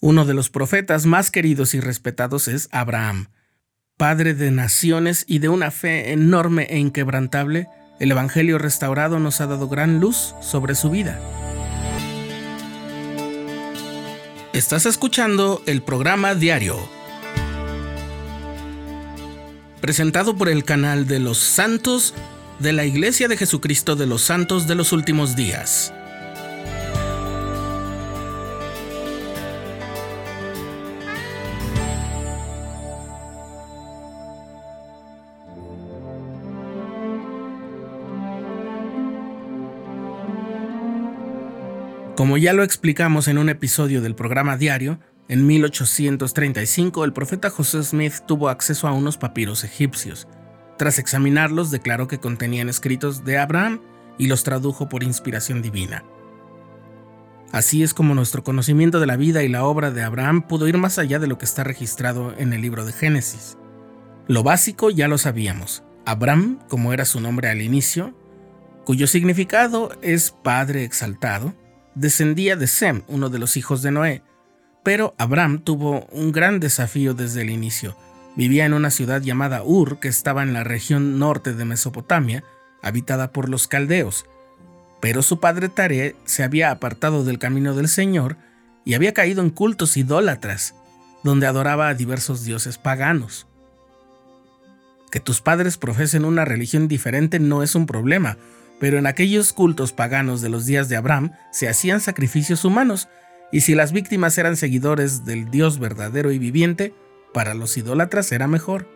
Uno de los profetas más queridos y respetados es Abraham. Padre de naciones y de una fe enorme e inquebrantable, el Evangelio restaurado nos ha dado gran luz sobre su vida. Estás escuchando el programa diario, presentado por el canal de los santos de la Iglesia de Jesucristo de los Santos de los Últimos Días. Como ya lo explicamos en un episodio del programa diario, en 1835 el profeta José Smith tuvo acceso a unos papiros egipcios. Tras examinarlos, declaró que contenían escritos de Abraham y los tradujo por inspiración divina. Así es como nuestro conocimiento de la vida y la obra de Abraham pudo ir más allá de lo que está registrado en el libro de Génesis. Lo básico ya lo sabíamos. Abraham, como era su nombre al inicio, cuyo significado es Padre exaltado, descendía de Sem, uno de los hijos de Noé. Pero Abraham tuvo un gran desafío desde el inicio. Vivía en una ciudad llamada Ur, que estaba en la región norte de Mesopotamia, habitada por los caldeos. Pero su padre Tare se había apartado del camino del Señor y había caído en cultos idólatras, donde adoraba a diversos dioses paganos. Que tus padres profesen una religión diferente no es un problema, pero en aquellos cultos paganos de los días de Abraham se hacían sacrificios humanos, y si las víctimas eran seguidores del Dios verdadero y viviente, para los idólatras era mejor.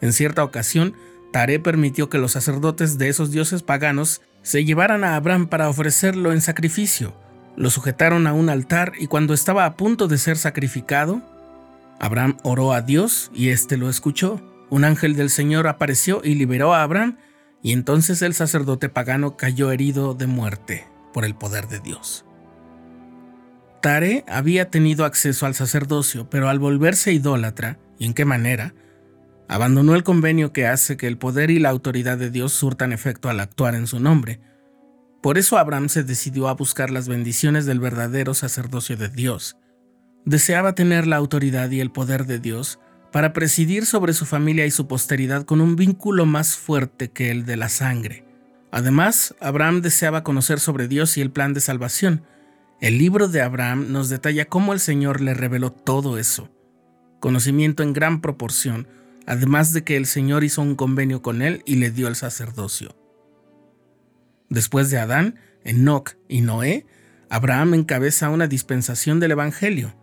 En cierta ocasión, Tare permitió que los sacerdotes de esos dioses paganos se llevaran a Abraham para ofrecerlo en sacrificio. Lo sujetaron a un altar y cuando estaba a punto de ser sacrificado, Abraham oró a Dios y éste lo escuchó. Un ángel del Señor apareció y liberó a Abraham y entonces el sacerdote pagano cayó herido de muerte por el poder de Dios. Tare había tenido acceso al sacerdocio, pero al volverse idólatra, ¿y en qué manera? Abandonó el convenio que hace que el poder y la autoridad de Dios surtan efecto al actuar en su nombre. Por eso Abraham se decidió a buscar las bendiciones del verdadero sacerdocio de Dios. Deseaba tener la autoridad y el poder de Dios, para presidir sobre su familia y su posteridad con un vínculo más fuerte que el de la sangre. Además, Abraham deseaba conocer sobre Dios y el plan de salvación. El libro de Abraham nos detalla cómo el Señor le reveló todo eso. Conocimiento en gran proporción, además de que el Señor hizo un convenio con él y le dio el sacerdocio. Después de Adán, Enoch y Noé, Abraham encabeza una dispensación del Evangelio.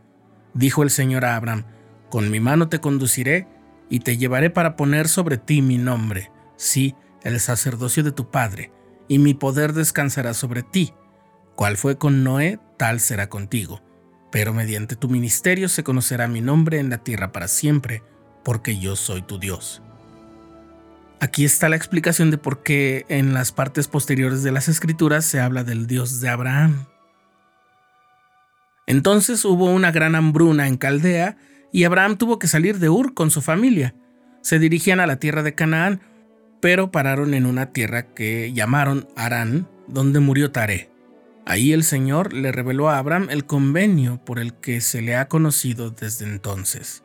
Dijo el Señor a Abraham, con mi mano te conduciré y te llevaré para poner sobre ti mi nombre, sí, el sacerdocio de tu Padre, y mi poder descansará sobre ti. Cual fue con Noé, tal será contigo. Pero mediante tu ministerio se conocerá mi nombre en la tierra para siempre, porque yo soy tu Dios. Aquí está la explicación de por qué en las partes posteriores de las escrituras se habla del Dios de Abraham. Entonces hubo una gran hambruna en Caldea, y Abraham tuvo que salir de Ur con su familia. Se dirigían a la tierra de Canaán, pero pararon en una tierra que llamaron Arán, donde murió Tare. Ahí el Señor le reveló a Abraham el convenio por el que se le ha conocido desde entonces.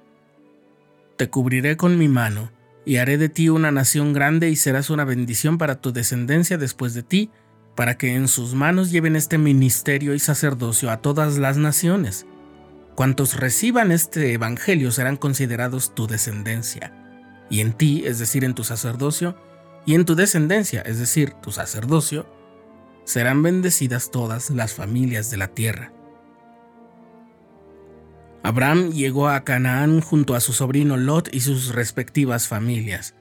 Te cubriré con mi mano, y haré de ti una nación grande y serás una bendición para tu descendencia después de ti, para que en sus manos lleven este ministerio y sacerdocio a todas las naciones Cuantos reciban este Evangelio serán considerados tu descendencia, y en ti, es decir, en tu sacerdocio, y en tu descendencia, es decir, tu sacerdocio, serán bendecidas todas las familias de la tierra. Abraham llegó a Canaán junto a su sobrino Lot y sus respectivas familias,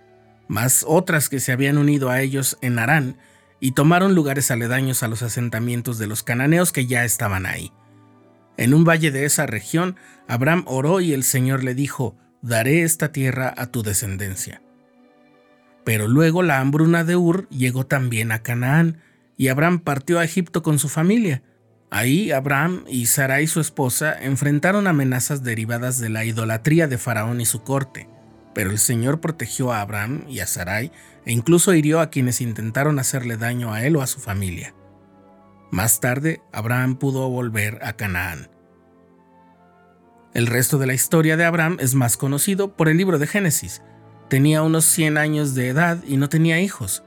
más otras que se habían unido a ellos en Harán y tomaron lugares aledaños a los asentamientos de los cananeos que ya estaban ahí. En un valle de esa región, Abraham oró y el Señor le dijo, daré esta tierra a tu descendencia. Pero luego la hambruna de Ur llegó también a Canaán, y Abraham partió a Egipto con su familia. Ahí Abraham y Sarai su esposa enfrentaron amenazas derivadas de la idolatría de Faraón y su corte, pero el Señor protegió a Abraham y a Sarai e incluso hirió a quienes intentaron hacerle daño a él o a su familia. Más tarde, Abraham pudo volver a Canaán. El resto de la historia de Abraham es más conocido por el libro de Génesis. Tenía unos 100 años de edad y no tenía hijos.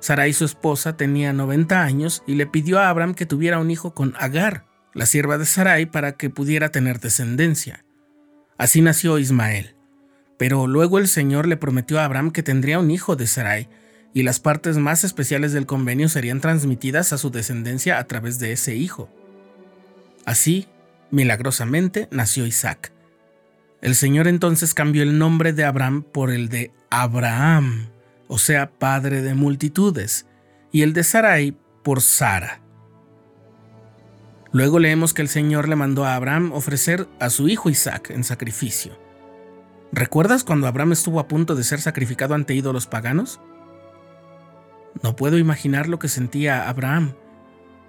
Sarai, su esposa, tenía 90 años y le pidió a Abraham que tuviera un hijo con Agar, la sierva de Sarai, para que pudiera tener descendencia. Así nació Ismael. Pero luego el Señor le prometió a Abraham que tendría un hijo de Sarai, y las partes más especiales del convenio serían transmitidas a su descendencia a través de ese hijo. Así, milagrosamente, nació Isaac. El Señor entonces cambió el nombre de Abraham por el de Abraham, o sea, padre de multitudes, y el de Sarai por Sara. Luego leemos que el Señor le mandó a Abraham ofrecer a su hijo Isaac en sacrificio. ¿Recuerdas cuando Abraham estuvo a punto de ser sacrificado ante ídolos paganos? No puedo imaginar lo que sentía Abraham,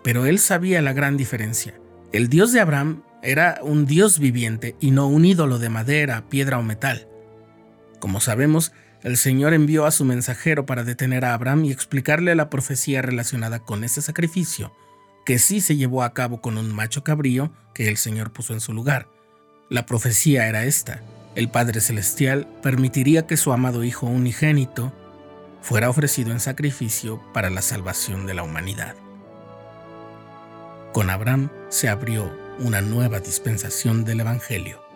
pero él sabía la gran diferencia. El Dios de Abraham era un Dios viviente y no un ídolo de madera, piedra o metal. Como sabemos, el Señor envió a su mensajero para detener a Abraham y explicarle la profecía relacionada con ese sacrificio, que sí se llevó a cabo con un macho cabrío que el Señor puso en su lugar. La profecía era esta el Padre Celestial permitiría que su amado Hijo unigénito fuera ofrecido en sacrificio para la salvación de la humanidad. Con Abraham se abrió una nueva dispensación del Evangelio.